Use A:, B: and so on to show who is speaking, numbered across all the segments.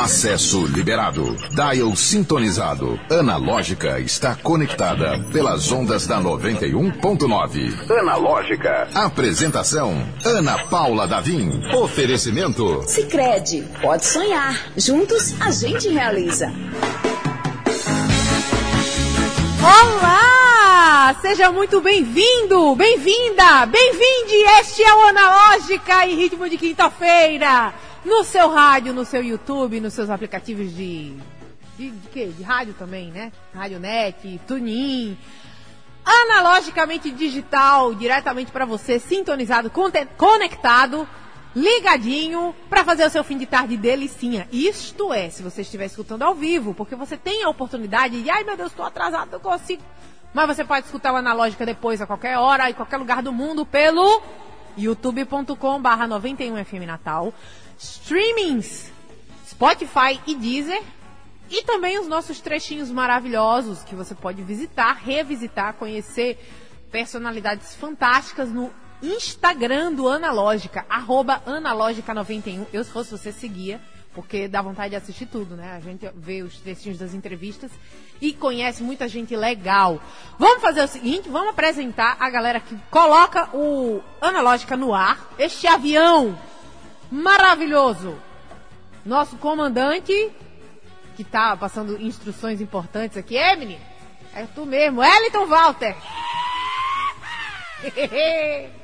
A: Acesso liberado. Dial sintonizado. Analógica está conectada pelas ondas da 91.9. Analógica. Apresentação: Ana Paula Davim. Oferecimento:
B: Sicredi. Pode sonhar. Juntos a gente realiza.
C: Olá! Seja muito bem-vindo, bem-vinda, bem-vinde! Este é o Analógica em ritmo de quinta-feira no seu rádio, no seu YouTube, nos seus aplicativos de. De, de quê? De rádio também, né? Radionet, Tunin. Analogicamente digital, diretamente para você, sintonizado, conectado, ligadinho, para fazer o seu fim de tarde delicinha. Isto é, se você estiver escutando ao vivo, porque você tem a oportunidade de, ai meu Deus, estou atrasado, não consigo. Mas você pode escutar o Analógica depois, a qualquer hora, em qualquer lugar do mundo, pelo youtube.com barra 91FM Natal streamings, Spotify e Deezer. E também os nossos trechinhos maravilhosos que você pode visitar, revisitar, conhecer personalidades fantásticas no Instagram do Analógica, arroba Analógica91. Eu, se fosse você, seguia, porque dá vontade de assistir tudo, né? A gente vê os trechinhos das entrevistas e conhece muita gente legal. Vamos fazer o seguinte, vamos apresentar a galera que coloca o Analógica no ar, este avião maravilhoso. Nosso comandante, que tá passando instruções importantes aqui, é, menino? É tu mesmo, Eliton Walter.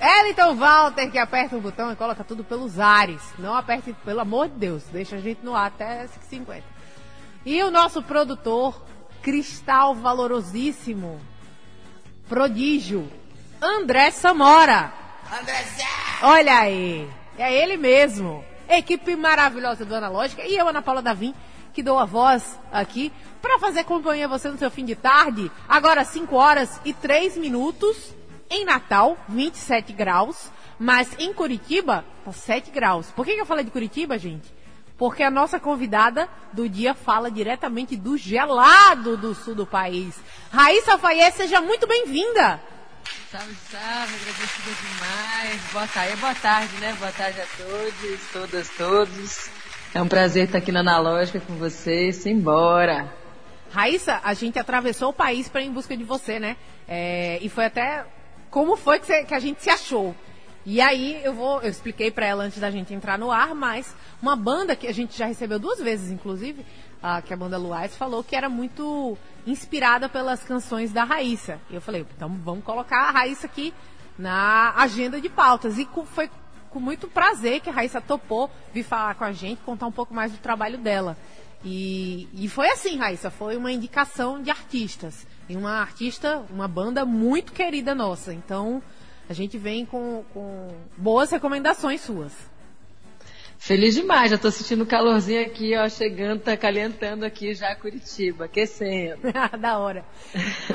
C: Eliton Walter, que aperta o botão e coloca tudo pelos ares. Não aperte, pelo amor de Deus, deixa a gente no ar até 5h50. E o nosso produtor, cristal valorosíssimo, prodígio, André Samora. André Olha aí. É ele mesmo. Equipe maravilhosa do Analógica e eu, Ana Paula Davim, que dou a voz aqui para fazer companhia a você no seu fim de tarde. Agora 5 horas e 3 minutos. Em Natal, 27 graus. Mas em Curitiba, tá 7 graus. Por que, que eu falei de Curitiba, gente? Porque a nossa convidada do dia fala diretamente do gelado do sul do país. Raíssa Alfaiê, seja muito bem-vinda!
D: Salve, salve, agradecida demais. Boa tarde, boa tarde, né? Boa tarde a todos, todas, todos. É um prazer estar aqui na Analógica com vocês. Simbora!
C: Raíssa, a gente atravessou o país para ir em busca de você, né? É, e foi até como foi que, você, que, a gente se achou. E aí eu vou, eu expliquei para ela antes da gente entrar no ar, mas uma banda que a gente já recebeu duas vezes, inclusive, a, que a banda Luais falou que era muito inspirada pelas canções da Raíssa. E eu falei, então vamos colocar a Raíssa aqui na agenda de pautas. E foi com muito prazer que a Raíssa topou vir falar com a gente, contar um pouco mais do trabalho dela. E, e foi assim, Raíssa, foi uma indicação de artistas. E uma artista, uma banda muito querida nossa. Então, a gente vem com, com boas recomendações suas.
D: Feliz demais, já tô sentindo calorzinho aqui, ó, chegando, tá calentando aqui já Curitiba, aquecendo.
C: da hora.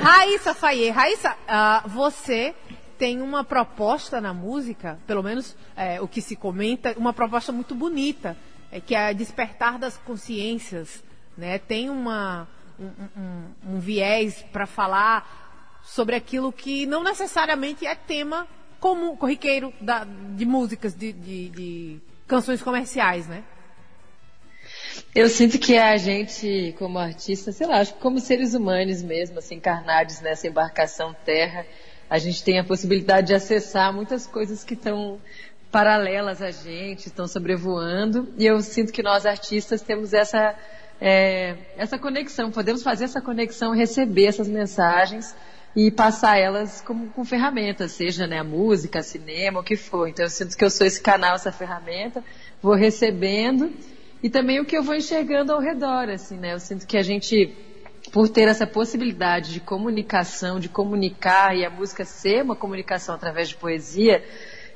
C: Raíssa Faye, Raíssa, uh, você tem uma proposta na música, pelo menos é, o que se comenta, uma proposta muito bonita, é, que é despertar das consciências, né? Tem uma, um, um, um viés para falar sobre aquilo que não necessariamente é tema comum, corriqueiro da, de músicas, de, de, de canções comerciais, né?
D: Eu sinto que a gente, como artista, sei lá, acho que como seres humanos mesmo, assim, encarnados nessa embarcação terra, a gente tem a possibilidade de acessar muitas coisas que estão paralelas a gente, estão sobrevoando, e eu sinto que nós artistas temos essa, é, essa conexão, podemos fazer essa conexão, receber essas mensagens e passar elas como, com ferramentas, seja né, a música, cinema, o que for. Então eu sinto que eu sou esse canal, essa ferramenta, vou recebendo e também o que eu vou enxergando ao redor, assim, né? Eu sinto que a gente, por ter essa possibilidade de comunicação, de comunicar e a música ser uma comunicação através de poesia,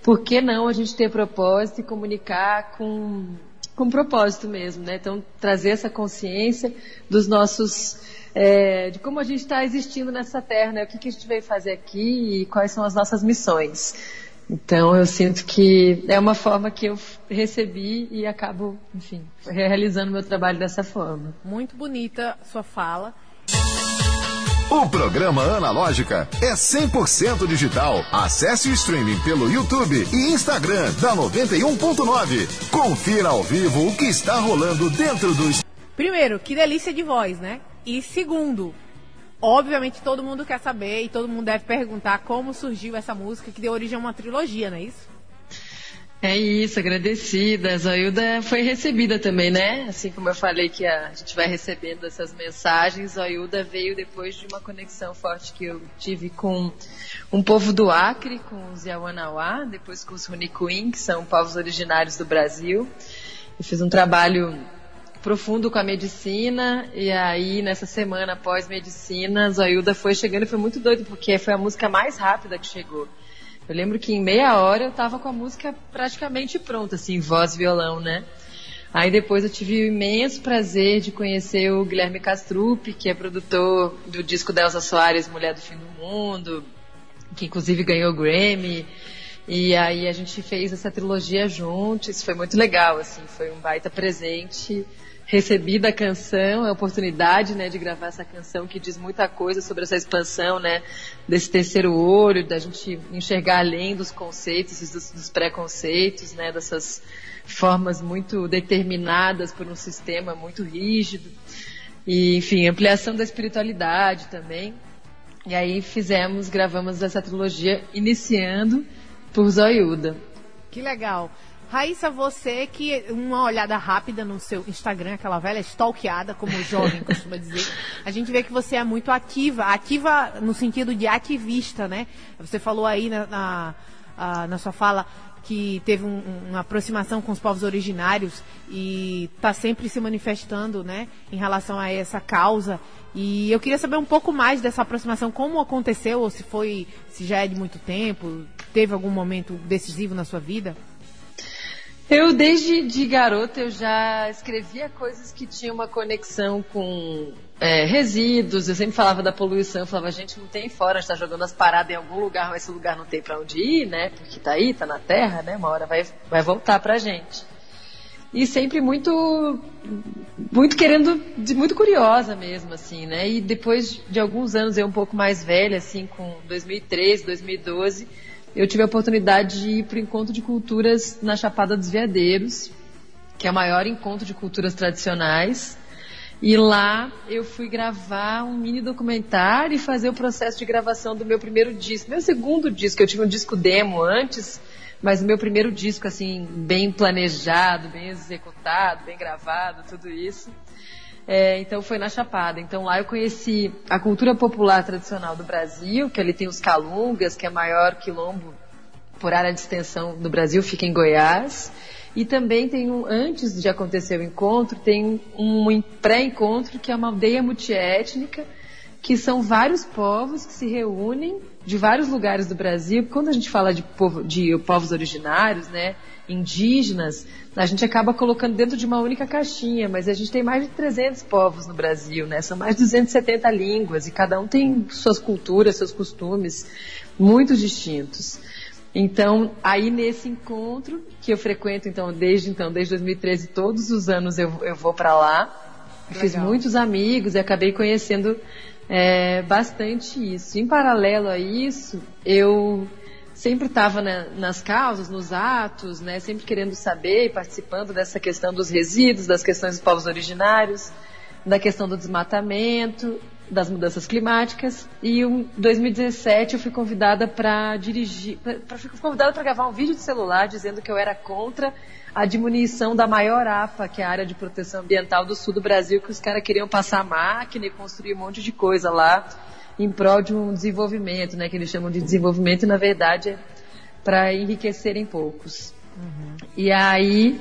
D: por que não a gente ter propósito e comunicar com com propósito mesmo, né? Então trazer essa consciência dos nossos é, de como a gente está existindo nessa terra, né? O que, que a gente veio fazer aqui e quais são as nossas missões. Então eu sinto que é uma forma que eu recebi e acabo, enfim, realizando meu trabalho dessa forma.
C: Muito bonita sua fala.
A: O programa Analógica é 100% digital. Acesse o streaming pelo YouTube e Instagram da 91.9. Confira ao vivo o que está rolando dentro do.
C: Primeiro, que delícia de voz, né? E segundo, obviamente todo mundo quer saber e todo mundo deve perguntar como surgiu essa música que deu origem a uma trilogia, não é isso?
D: É isso, agradecida. A Zoilda foi recebida também, né? Assim como eu falei que a gente vai recebendo essas mensagens, Zoilda veio depois de uma conexão forte que eu tive com um povo do Acre, com os Yawanawá, depois com os Runicuim, que são povos originários do Brasil. Eu fiz um trabalho profundo com a medicina, e aí nessa semana após medicina, a Zoilda foi chegando e foi muito doido, porque foi a música mais rápida que chegou. Eu lembro que em meia hora eu tava com a música praticamente pronta, assim, voz, violão, né? Aí depois eu tive o imenso prazer de conhecer o Guilherme Castrup, que é produtor do disco da Soares, Mulher do Fim do Mundo, que inclusive ganhou o Grammy. E aí a gente fez essa trilogia juntos, foi muito legal, assim, foi um baita presente recebi da canção, a oportunidade, né, de gravar essa canção que diz muita coisa sobre essa expansão, né, desse terceiro olho, da gente enxergar além dos conceitos, dos, dos preconceitos, né, dessas formas muito determinadas por um sistema muito rígido. E, enfim, ampliação da espiritualidade também. E aí fizemos, gravamos essa trilogia iniciando por Zoiuda.
C: Que legal. Raíssa, você que uma olhada rápida no seu Instagram, aquela velha stalkeada, como o jovem costuma dizer, a gente vê que você é muito ativa, ativa no sentido de ativista, né? Você falou aí na, na, na sua fala que teve um, uma aproximação com os povos originários e está sempre se manifestando, né, em relação a essa causa. E eu queria saber um pouco mais dessa aproximação, como aconteceu, ou se foi, se já é de muito tempo, teve algum momento decisivo na sua vida?
D: Eu, desde de garota, eu já escrevia coisas que tinham uma conexão com é, resíduos. Eu sempre falava da poluição. Eu falava, gente, não tem fora, a gente tá jogando as paradas em algum lugar, mas esse lugar não tem para onde ir, né? Porque tá aí, tá na terra, né? Uma hora vai, vai voltar pra gente. E sempre muito, muito querendo, muito curiosa mesmo, assim, né? E depois de alguns anos, eu um pouco mais velha, assim, com 2013, 2012 eu tive a oportunidade de ir para o Encontro de Culturas na Chapada dos Veadeiros, que é o maior encontro de culturas tradicionais. E lá eu fui gravar um mini documentário e fazer o processo de gravação do meu primeiro disco. Meu segundo disco, eu tive um disco demo antes, mas o meu primeiro disco, assim, bem planejado, bem executado, bem gravado, tudo isso. É, então foi na Chapada. Então lá eu conheci a cultura popular tradicional do Brasil, que ali tem os Calungas, que é maior quilombo por área de extensão do Brasil, fica em Goiás. E também tem um, antes de acontecer o encontro, tem um pré-encontro que é uma aldeia multiétnica, que são vários povos que se reúnem de vários lugares do Brasil. Quando a gente fala de, povo, de povos originários, né, indígenas, a gente acaba colocando dentro de uma única caixinha, mas a gente tem mais de 300 povos no Brasil, né? São mais de 270 línguas e cada um tem suas culturas, seus costumes muito distintos. Então, aí nesse encontro que eu frequento então desde então, desde 2013, todos os anos eu, eu vou para lá. Fiz muitos amigos e acabei conhecendo é, bastante isso. Em paralelo a isso, eu sempre estava né, nas causas, nos atos, né, sempre querendo saber e participando dessa questão dos resíduos, das questões dos povos originários, da questão do desmatamento, das mudanças climáticas. E em 2017 eu fui convidada para dirigir, pra, fui convidada para gravar um vídeo de celular dizendo que eu era contra a diminuição da maior APA, que é a área de proteção ambiental do sul do Brasil, que os caras queriam passar máquina e construir um monte de coisa lá em prol de um desenvolvimento, né, que eles chamam de desenvolvimento, e na verdade é para enriquecerem poucos. Uhum. E aí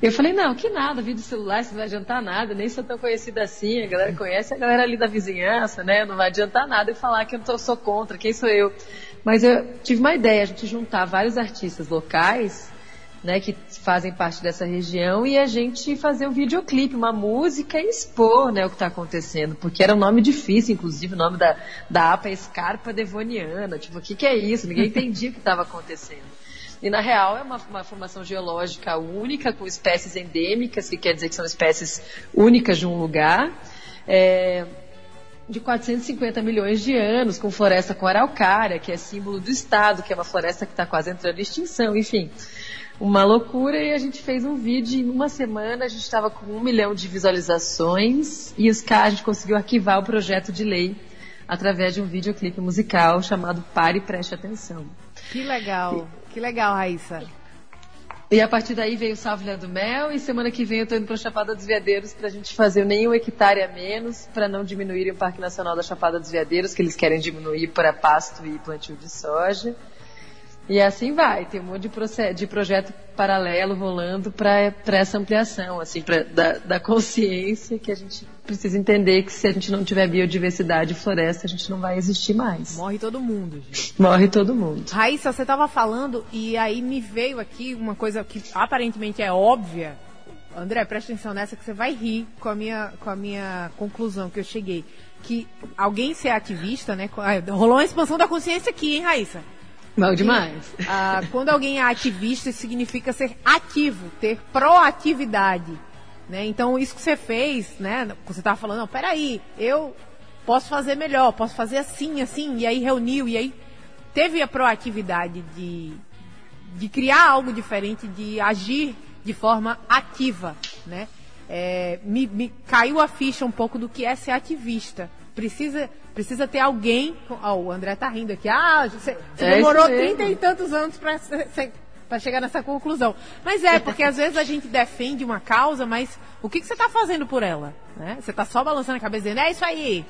D: eu falei, não, que nada, vídeo celular, isso não vai adiantar nada, nem sou tão conhecida assim, a galera conhece a galera ali da vizinhança, né? Não vai adiantar nada eu falar que eu tô, sou contra, quem sou eu? Mas eu tive uma ideia, a gente juntar vários artistas locais né, que fazem parte dessa região e a gente fazer um videoclipe, uma música e expor né, o que está acontecendo, porque era um nome difícil, inclusive o nome da, da APA é Escarpa Devoniana, tipo, o que, que é isso? Ninguém entendia o que estava acontecendo. E na real é uma, uma, formação geológica única, com espécies endêmicas, que quer dizer que são espécies únicas de um lugar. É, de 450 milhões de anos, com floresta com araucária, que é símbolo do estado, que é uma floresta que está quase entrando em extinção, enfim. Uma loucura e a gente fez um vídeo e em uma semana a gente estava com um milhão de visualizações e os caras, a gente conseguiu arquivar o projeto de lei através de um videoclipe musical chamado Pare e Preste Atenção.
C: Que legal, que legal, Raíssa.
D: E a partir daí veio o Sávila do Mel e semana que vem eu estou indo para Chapada dos Veadeiros para a gente fazer nenhum hectare a menos para não diminuir o Parque Nacional da Chapada dos Veadeiros, que eles querem diminuir para pasto e plantio de soja. E assim vai, tem um monte de, de projeto paralelo rolando para essa ampliação, assim, pra, da, da, consciência que a gente precisa entender que se a gente não tiver biodiversidade e floresta, a gente não vai existir mais.
C: Morre todo mundo, gente.
D: Morre todo mundo.
C: Raíssa, você estava falando e aí me veio aqui uma coisa que aparentemente é óbvia. André, presta atenção nessa que você vai rir com a minha, com a minha conclusão que eu cheguei. Que alguém ser ativista, né? Rolou uma expansão da consciência aqui, hein, Raíssa?
D: Mal demais.
C: ah, quando alguém é ativista, isso significa ser ativo, ter proatividade. Né? Então, isso que você fez, né? Você estava falando, não, peraí, eu posso fazer melhor, posso fazer assim, assim, e aí reuniu, e aí teve a proatividade de, de criar algo diferente, de agir de forma ativa, né? É, me, me caiu a ficha um pouco do que é ser ativista. Precisa Precisa ter alguém. oh, o André tá rindo aqui. Ah, você, você é demorou trinta e tantos anos para chegar nessa conclusão. Mas é, porque às vezes a gente defende uma causa, mas o que, que você está fazendo por ela? Né? Você está só balançando a cabeça dizendo, é isso aí.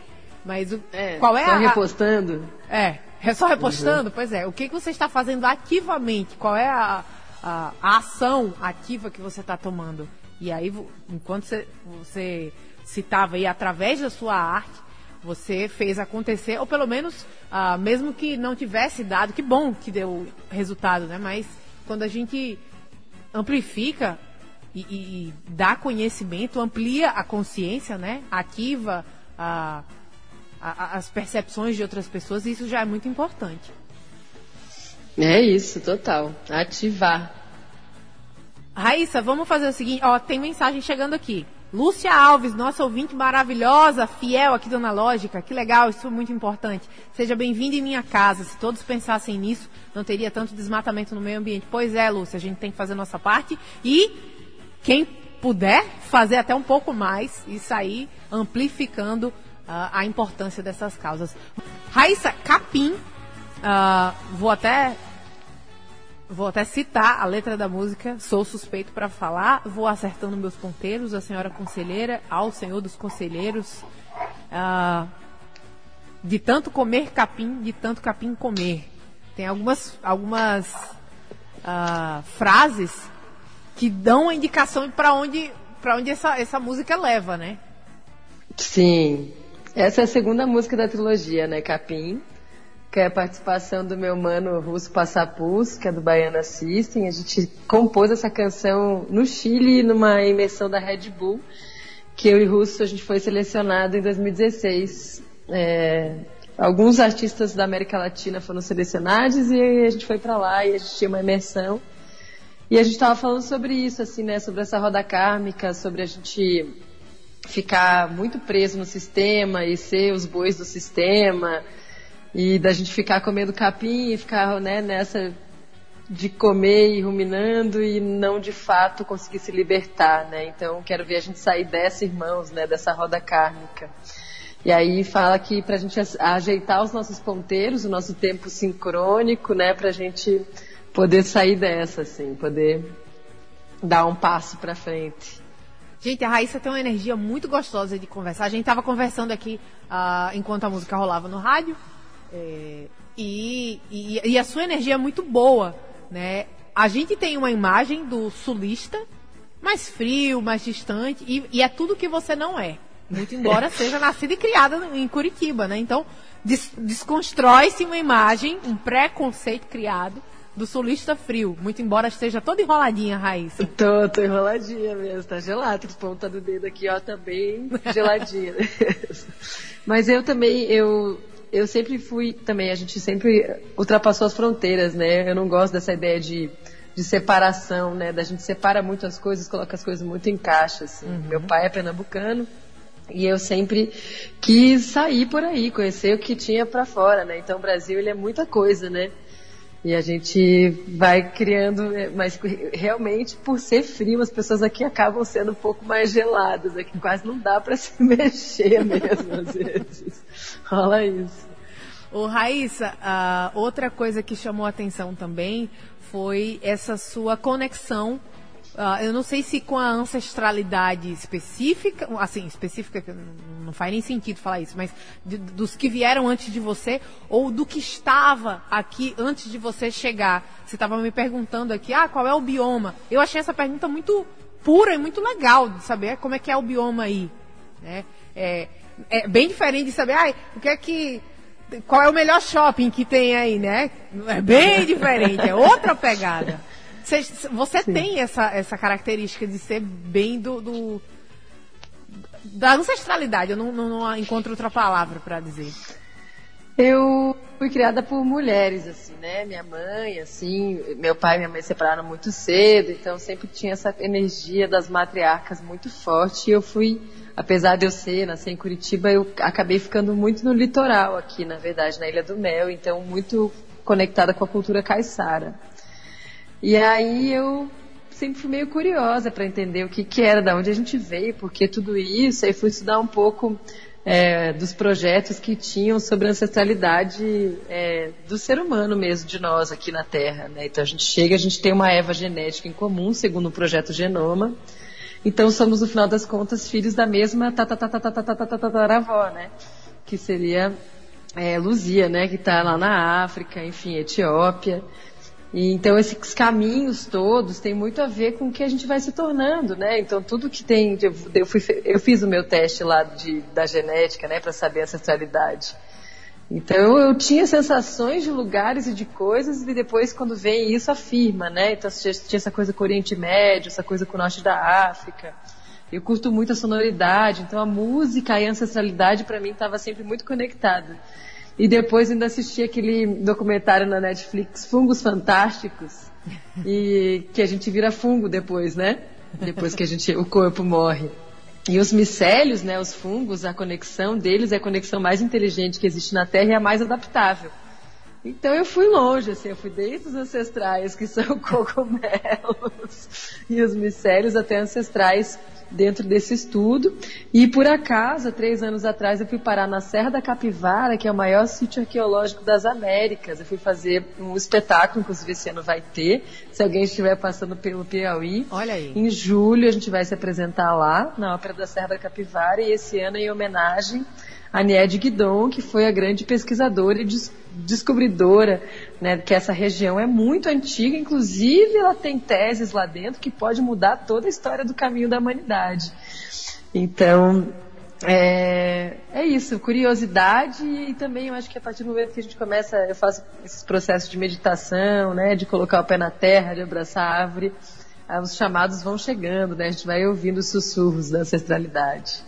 C: Mas o,
D: é, qual é só a. repostando?
C: É, é só repostando? Uhum. Pois é. O que, que você está fazendo ativamente? Qual é a, a, a ação ativa que você está tomando? E aí, enquanto você, você citava aí através da sua arte, você fez acontecer, ou pelo menos, ah, mesmo que não tivesse dado, que bom que deu resultado, né? Mas quando a gente amplifica e, e, e dá conhecimento, amplia a consciência, né? Ativa a, a, as percepções de outras pessoas, isso já é muito importante.
D: É isso, total. Ativar.
C: Raíssa, vamos fazer o seguinte, ó, tem mensagem chegando aqui. Lúcia Alves, nossa ouvinte maravilhosa, fiel aqui do Analógica, que legal, isso é muito importante. Seja bem-vinda em minha casa. Se todos pensassem nisso, não teria tanto desmatamento no meio ambiente. Pois é, Lúcia, a gente tem que fazer nossa parte e quem puder fazer até um pouco mais e sair amplificando uh, a importância dessas causas. Raíssa Capim, uh, vou até Vou até citar a letra da música, sou suspeito para falar, vou acertando meus ponteiros, a senhora conselheira, ao senhor dos conselheiros. Ah, de tanto comer capim, de tanto capim comer. Tem algumas, algumas ah, frases que dão a indicação para onde, pra onde essa, essa música leva, né?
D: Sim. Essa é a segunda música da trilogia, né? Capim que é a participação do meu mano Russo Passapus, que é do Baiana System. A gente compôs essa canção no Chile, numa imersão da Red Bull, que eu e Russo a gente foi selecionado em 2016. É, alguns artistas da América Latina foram selecionados e a gente foi para lá e a gente tinha uma imersão. E a gente estava falando sobre isso, assim, né, sobre essa roda kármica, sobre a gente ficar muito preso no sistema e ser os bois do sistema e da gente ficar comendo capim e ficar né, nessa de comer e ruminando e não de fato conseguir se libertar, né? Então quero ver a gente sair dessa, irmãos, né? Dessa roda kármica. E aí fala que para a gente ajeitar os nossos ponteiros, o nosso tempo sincrônico, né? Para a gente poder sair dessa, assim, poder dar um passo para frente.
C: Gente, a Raíssa tem uma energia muito gostosa de conversar. A gente estava conversando aqui uh, enquanto a música rolava no rádio. É, e, e, e, a sua energia é muito boa, né? A gente tem uma imagem do sulista mais frio, mais distante, e, e é tudo que você não é. Muito embora seja nascida e criada em Curitiba, né? Então, des, desconstrói-se uma imagem, um preconceito criado do sulista frio. Muito embora esteja toda enroladinha, Raíssa.
D: Tô, tô enroladinha mesmo. Tá gelado. Ponta do dedo aqui, ó, tá bem geladinha. Mas eu também, eu eu sempre fui também, a gente sempre ultrapassou as fronteiras, né? Eu não gosto dessa ideia de, de separação, né? Da gente separa muito as coisas, coloca as coisas muito em caixa, assim. Uhum. Meu pai é pernambucano E eu sempre quis sair por aí, conhecer o que tinha para fora, né? Então o Brasil ele é muita coisa, né? E a gente vai criando, é, mas realmente por ser frio, as pessoas aqui acabam sendo um pouco mais geladas. Aqui quase não dá para se mexer mesmo, às vezes. Rola isso.
C: Ô, Raíssa, outra coisa que chamou a atenção também foi essa sua conexão Uh, eu não sei se com a ancestralidade específica, assim, específica, não faz nem sentido falar isso, mas de, dos que vieram antes de você, ou do que estava aqui antes de você chegar. Você estava me perguntando aqui, ah, qual é o bioma? Eu achei essa pergunta muito pura e muito legal de saber como é que é o bioma aí. Né? É, é bem diferente de saber, ah, o que é que. Qual é o melhor shopping que tem aí, né? É bem diferente, é outra pegada. Você, você tem essa, essa característica de ser bem do, do da ancestralidade. Eu não, não, não encontro outra palavra para dizer.
D: Eu fui criada por mulheres, assim, né? Minha mãe, assim, meu pai e minha mãe se separaram muito cedo, então sempre tinha essa energia das matriarcas muito forte. E eu fui, apesar de eu ser, nascer em Curitiba, eu acabei ficando muito no litoral aqui, na verdade, na Ilha do Mel, então muito conectada com a cultura caiçara. E aí eu sempre fui meio curiosa para entender o que, que era, da onde a gente veio, por que tudo isso. Aí fui estudar um pouco é, dos projetos que tinham sobre a ancestralidade é, do ser humano mesmo, de nós aqui na Terra. Né? Então a gente chega, a gente tem uma Eva genética em comum, segundo o projeto Genoma. Então somos, no final das contas, filhos da mesma tataravó, né? Que seria é, Luzia, né? Que está lá na África, enfim, Etiópia. E, então esses caminhos todos têm muito a ver com o que a gente vai se tornando, né? Então tudo que tem, eu, fui, eu fiz o meu teste lá de, da genética, né, para saber a ancestralidade. Então eu tinha sensações de lugares e de coisas e depois quando vem isso afirma, né? Então tinha essa coisa com o Oriente Médio, essa coisa com o Norte da África. Eu curto muito a sonoridade, então a música e a ancestralidade para mim estava sempre muito conectada. E depois ainda assisti aquele documentário na Netflix, Fungos Fantásticos, e que a gente vira fungo depois, né? Depois que a gente, o corpo morre. E os micélios, né, os fungos, a conexão deles é a conexão mais inteligente que existe na Terra e a mais adaptável. Então eu fui longe, assim, eu fui desde os ancestrais, que são cogumelos, e os micélios até ancestrais dentro desse estudo. E por acaso, três anos atrás, eu fui parar na Serra da Capivara, que é o maior sítio arqueológico das Américas. Eu fui fazer um espetáculo, inclusive esse ano vai ter. Se alguém estiver passando pelo Piauí,
C: Olha aí.
D: em julho a gente vai se apresentar lá, na Ópera da Serra da Capivara, e esse ano em homenagem a Niede Guidon, que foi a grande pesquisadora e des descobridora, né, que essa região é muito antiga, inclusive ela tem teses lá dentro que pode mudar toda a história do caminho da humanidade. Então, é, é, isso, curiosidade e também eu acho que a partir do momento que a gente começa, eu faço esses processos de meditação, né, de colocar o pé na terra, de abraçar a árvore, os chamados vão chegando, né, a gente vai ouvindo os sussurros da ancestralidade.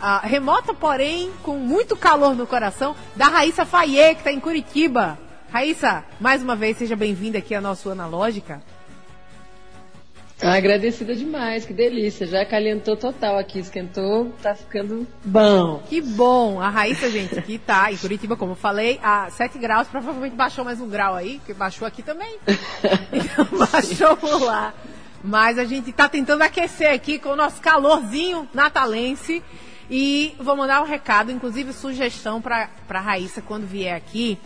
C: ah, remota, porém com muito calor no coração, da Raíssa Faye, que está em Curitiba. Raíssa, mais uma vez, seja bem-vinda aqui à nossa Analógica.
D: Agradecida demais, que delícia. Já calentou total aqui, esquentou, tá ficando bom.
C: Que bom. A Raíssa, gente, aqui tá em Curitiba, como eu falei, a 7 graus, provavelmente baixou mais um grau aí, que baixou aqui também. então, baixou por lá. Mas a gente tá tentando aquecer aqui com o nosso calorzinho natalense. E vou mandar um recado, inclusive sugestão para a Raíssa quando vier aqui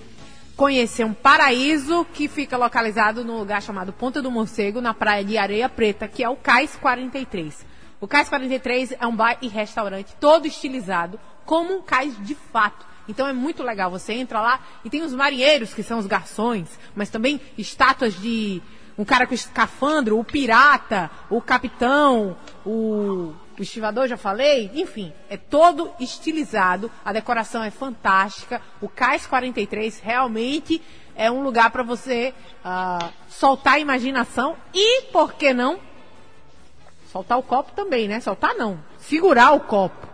C: conhecer um paraíso que fica localizado no lugar chamado Ponta do Morcego, na praia de Areia Preta, que é o Cais 43. O Cais 43 é um bar e restaurante todo estilizado, como um cais de fato. Então é muito legal. Você entra lá e tem os marinheiros, que são os garçons, mas também estátuas de um cara com escafandro, o pirata, o capitão, o o estivador, já falei, enfim, é todo estilizado, a decoração é fantástica, o Cais 43 realmente é um lugar para você uh, soltar a imaginação e, por que não, soltar o copo também, né? Soltar não, segurar o copo.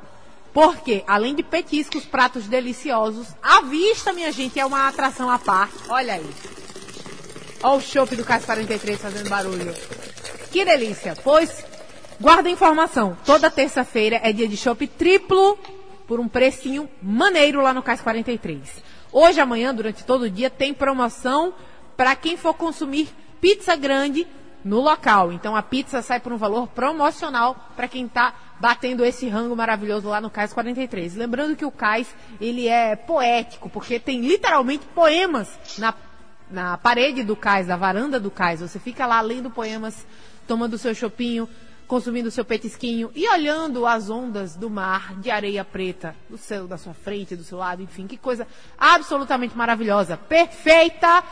C: Porque, além de petiscos, pratos deliciosos, a vista, minha gente, é uma atração à parte. Olha aí. Olha o chopp do Cais 43 fazendo barulho. Que delícia. Pois, guarda a informação. Toda terça-feira é dia de chopp triplo por um precinho maneiro lá no Cais 43. Hoje, amanhã, durante todo o dia, tem promoção para quem for consumir pizza grande no local. Então a pizza sai por um valor promocional para quem está batendo esse rango maravilhoso lá no Cais 43. Lembrando que o Cais, ele é poético, porque tem literalmente poemas na, na parede do Cais, da varanda do Cais. Você fica lá lendo poemas, tomando seu chopinho, consumindo seu petisquinho e olhando as ondas do mar de areia preta do céu da sua frente, do seu lado, enfim, que coisa absolutamente maravilhosa, perfeita,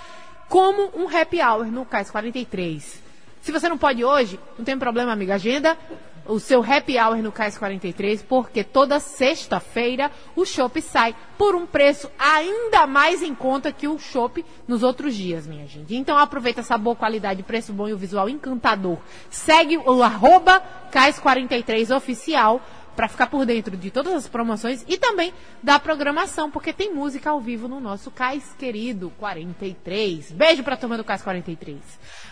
C: como um happy hour no Cais 43. Se você não pode hoje, não tem problema, amiga. Agenda o seu happy hour no Cais 43, porque toda sexta-feira o chopp sai por um preço ainda mais em conta que o chopp nos outros dias, minha gente. Então aproveita essa boa qualidade, preço bom e o visual encantador. Segue o arroba Cais 43 oficial para ficar por dentro de todas as promoções e também da programação, porque tem música ao vivo no nosso Cais Querido 43. Beijo para a turma do Cais 43.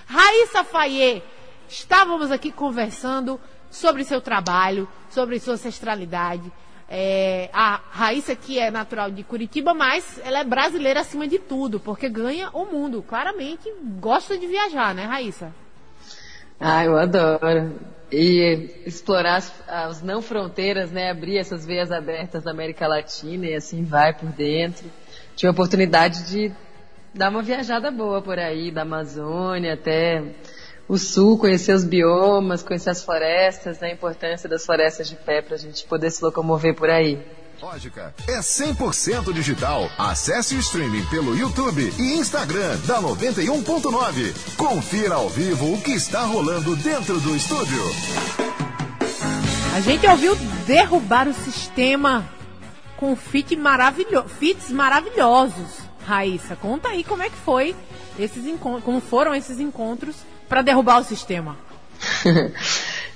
C: Raíssa Faye, estávamos aqui conversando sobre seu trabalho, sobre sua ancestralidade. É, a Raíssa, que é natural de Curitiba, mas ela é brasileira acima de tudo, porque ganha o mundo. Claramente gosta de viajar, né, Raíssa?
D: Ah, eu adoro. E explorar as, as não fronteiras, né? Abrir essas veias abertas da América Latina e assim vai por dentro. Tive a oportunidade de dar uma viajada boa por aí, da Amazônia até o sul, conhecer os biomas, conhecer as florestas, né, a importância das florestas de pé para a gente poder se locomover por aí.
A: Lógica é 100% digital. Acesse o streaming pelo YouTube e Instagram da 91.9. Confira ao vivo o que está rolando dentro do estúdio.
C: A gente ouviu derrubar o sistema com fit maravilho fits maravilhosos. Raíssa, conta aí como é que foi esses encontros, como foram esses encontros para derrubar o sistema?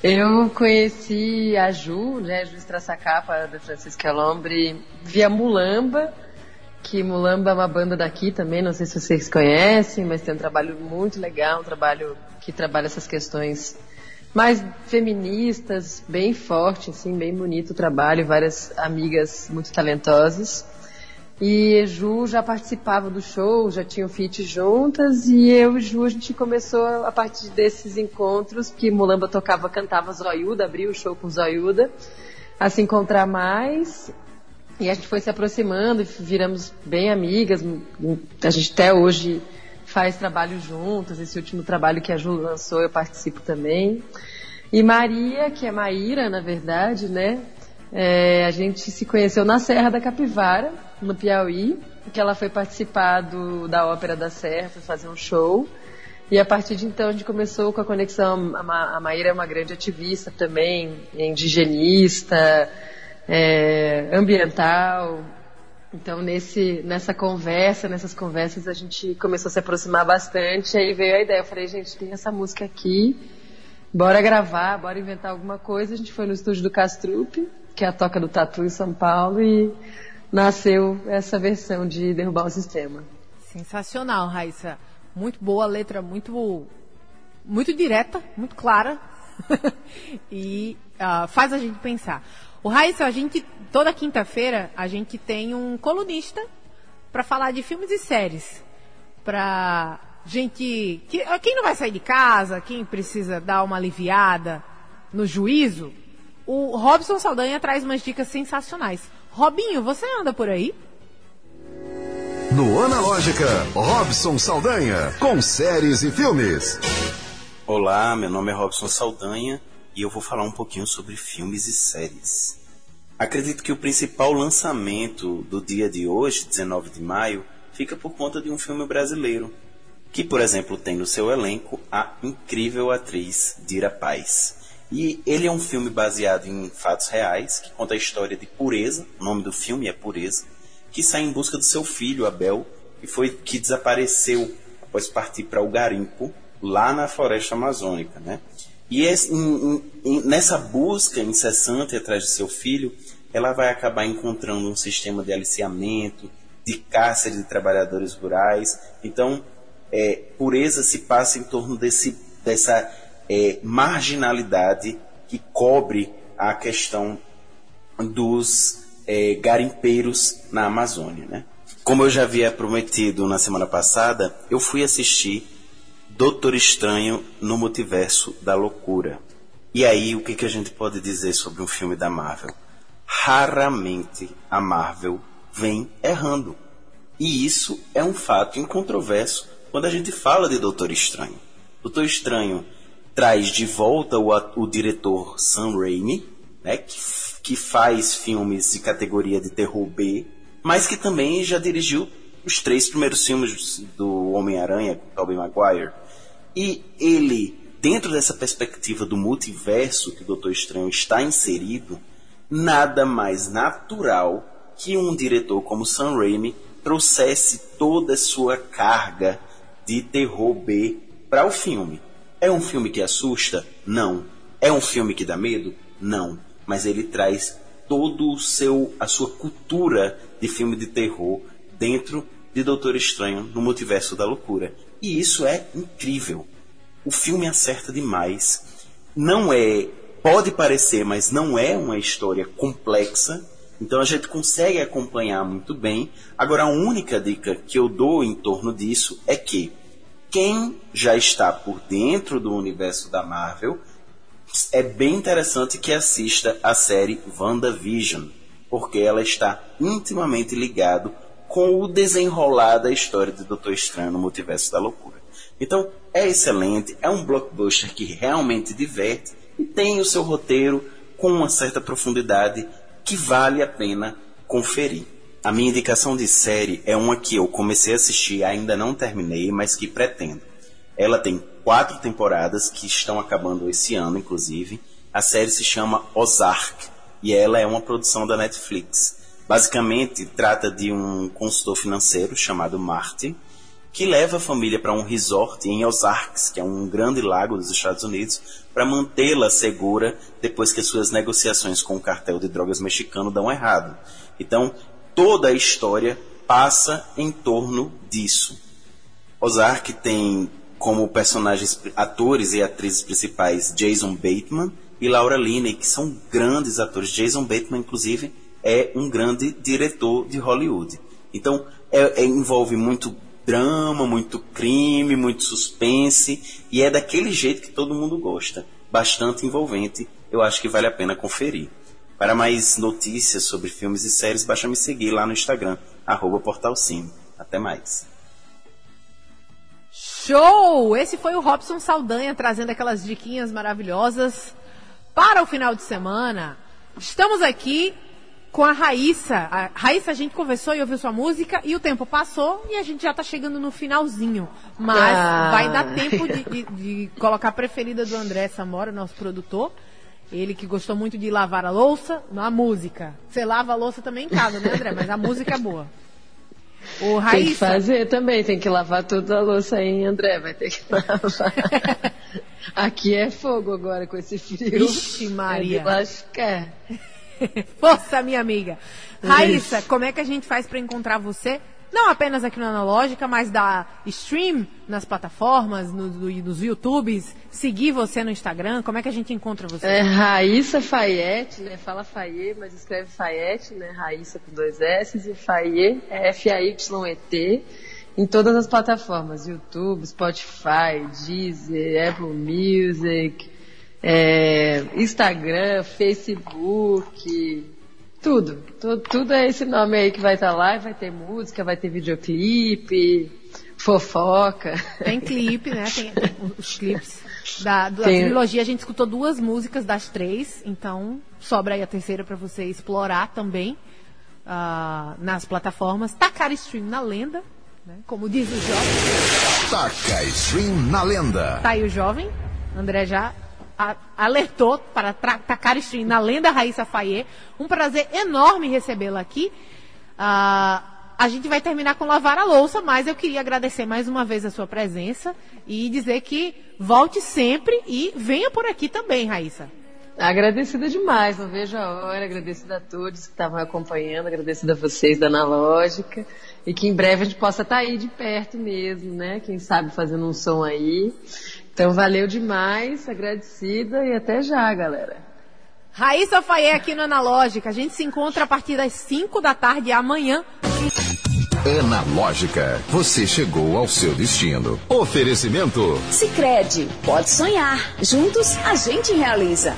D: Eu conheci a Ju, né, Ju Estraçacapa, da Francisca Lombre, via Mulamba, que Mulamba é uma banda daqui também, não sei se vocês conhecem, mas tem um trabalho muito legal, um trabalho que trabalha essas questões mais feministas, bem forte, assim, bem bonito o trabalho, várias amigas muito talentosas. E Ju já participava do show, já tinham feat juntas, e eu e Ju a gente começou a partir desses encontros, que Mulamba tocava, cantava Zoiuda, abriu o show com Zoiuda, a se encontrar mais. E a gente foi se aproximando, viramos bem amigas. A gente até hoje faz trabalho juntas. Esse último trabalho que a Ju lançou, eu participo também. E Maria, que é Maíra, na verdade, né? É, a gente se conheceu na Serra da Capivara, no Piauí, que ela foi participar do, da Ópera da Serra, foi fazer um show. E a partir de então a gente começou com a conexão. A, Ma, a Maíra é uma grande ativista também, indigenista, é, ambiental. Então nesse, nessa conversa, nessas conversas a gente começou a se aproximar bastante. Aí veio a ideia, eu falei, gente, tem essa música aqui, bora gravar, bora inventar alguma coisa. A gente foi no estúdio do Castrupe, que é a Toca do Tatu em São Paulo, e nasceu essa versão de Derrubar o Sistema.
C: Sensacional, Raíssa. Muito boa letra, muito, muito direta, muito clara. e uh, faz a gente pensar. O Raíssa, a gente, toda quinta-feira, a gente tem um colunista para falar de filmes e séries. Para gente. Que, quem não vai sair de casa, quem precisa dar uma aliviada no juízo, o Robson Saldanha traz umas dicas sensacionais. Robinho, você anda por aí?
A: No Analógica, Robson Saldanha, com séries e filmes.
E: Olá, meu nome é Robson Saldanha e eu vou falar um pouquinho sobre filmes e séries. Acredito que o principal lançamento do dia de hoje, 19 de maio, fica por conta de um filme brasileiro, que, por exemplo, tem no seu elenco a incrível atriz Dira Paz E ele é um filme baseado em fatos reais, que conta a história de Pureza, o nome do filme é Pureza, que sai em busca do seu filho, Abel, que foi que desapareceu após partir para o garimpo lá na floresta amazônica, né? E esse, em, em, nessa busca incessante atrás de seu filho, ela vai acabar encontrando um sistema de aliciamento, de cárcere de trabalhadores rurais. Então, é, pureza se passa em torno desse, dessa é, marginalidade que cobre a questão dos é, garimpeiros na Amazônia. Né? Como eu já havia prometido na semana passada, eu fui assistir Doutor Estranho no Multiverso da Loucura. E aí, o que, que a gente pode dizer sobre um filme da Marvel? Raramente a Marvel vem errando. E isso é um fato incontroverso quando a gente fala de Doutor Estranho. Doutor Estranho traz de volta o, o diretor Sam Raimi, né, que, que faz filmes de categoria de terror B, mas que também já dirigiu os três primeiros filmes do Homem-Aranha com Tobey Maguire. E ele, dentro dessa perspectiva do multiverso que o Doutor Estranho está inserido, nada mais natural que um diretor como Sam Raimi trouxesse toda a sua carga de terror B para o filme. É um filme que assusta? Não. É um filme que dá medo? Não. Mas ele traz todo o seu a sua cultura de filme de terror dentro de Doutor Estranho no Multiverso da Loucura. E isso é incrível. O filme acerta demais. Não é. Pode parecer, mas não é uma história complexa. Então a gente consegue acompanhar muito bem. Agora, a única dica que eu dou em torno disso é que quem já está por dentro do universo da Marvel é bem interessante que assista a série WandaVision, porque ela está intimamente ligado com o desenrolar da história de Doutor Estranho no Multiverso da Loucura. Então, é excelente, é um blockbuster que realmente diverte e tem o seu roteiro com uma certa profundidade que vale a pena conferir. A minha indicação de série é uma que eu comecei a assistir, ainda não terminei, mas que pretendo. Ela tem quatro temporadas que estão acabando esse ano, inclusive. A série se chama Ozark e ela é uma produção da Netflix. Basicamente, trata de um consultor financeiro chamado Marty, que leva a família para um resort em Ozarks, que é um grande lago dos Estados Unidos, para mantê-la segura depois que as suas negociações com o cartel de drogas mexicano dão errado. Então, toda a história passa em torno disso. Ozark tem como personagens, atores e atrizes principais Jason Bateman e Laura Linney, que são grandes atores. Jason Bateman, inclusive, é um grande diretor de Hollywood. Então, é, é, envolve muito drama, muito crime, muito suspense, e é daquele jeito que todo mundo gosta. Bastante envolvente, eu acho que vale a pena conferir. Para mais notícias sobre filmes e séries, basta me seguir lá no Instagram, arroba portalcine. Até mais.
C: Show! Esse foi o Robson Saldanha trazendo aquelas diquinhas maravilhosas para o final de semana. Estamos aqui com a Raíssa. A Raíssa, a gente conversou e ouviu sua música e o tempo passou e a gente já está chegando no finalzinho. Mas ah. vai dar tempo de, de, de, colocar a preferida do André Samora, nosso produtor. Ele que gostou muito de lavar a louça, na música. Você lava a louça também em casa, né, André? Mas a música é boa.
D: O Raíssa... Tem que fazer também, tem que lavar toda a louça aí, André. Vai ter que lavar. Aqui é fogo agora com esse frio.
C: Ixi, Maria.
D: É
C: Força, minha amiga. Raíssa, como é que a gente faz para encontrar você? Não apenas aqui no Analógica, mas da stream nas plataformas, no, no, nos YouTubes, seguir você no Instagram, como é que a gente encontra você?
D: É Raíssa Fayette, né? Fala Faye, mas escreve Fayette, né? Raíssa com dois S e Faye, é F-A-Y-E-T, em todas as plataformas, YouTube, Spotify, Deezer, Apple Music, é, Instagram, Facebook, tudo, tudo. Tudo é esse nome aí que vai estar tá lá, vai ter música, vai ter videoclipe, fofoca.
C: Tem clipe, né? Tem, tem os clipes. Da, da tem... trilogia a gente escutou duas músicas das três, então sobra aí a terceira para você explorar também uh, nas plataformas. Tacar Stream na lenda, né? como diz o jovem.
A: Taca Stream na lenda.
C: Tá aí o jovem, André já alertou para tacar stream na lenda Raíssa Faye. Um prazer enorme recebê-la aqui. Uh, a gente vai terminar com lavar a louça, mas eu queria agradecer mais uma vez a sua presença e dizer que volte sempre e venha por aqui também, Raíssa.
D: Agradecida demais, não vejo a hora, agradecida a todos que estavam acompanhando, agradecida a vocês da Analógica e que em breve a gente possa estar aí de perto mesmo, né? Quem sabe fazendo um som aí. Então valeu demais, agradecida e até já, galera.
C: Raíssa Faye aqui no Analógica. A gente se encontra a partir das 5 da tarde amanhã.
A: Analógica, você chegou ao seu destino. Oferecimento.
B: Sicredi, pode sonhar. Juntos a gente realiza.